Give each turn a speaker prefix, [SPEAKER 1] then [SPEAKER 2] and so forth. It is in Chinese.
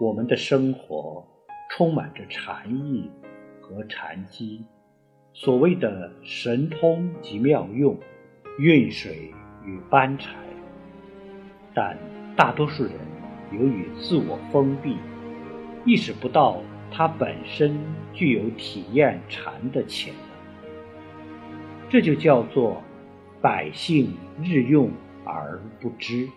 [SPEAKER 1] 我们的生活充满着禅意和禅机，所谓的神通及妙用，运水与搬柴，但大多数人由于自我封闭，意识不到它本身具有体验禅的潜能。这就叫做百姓日用而不知。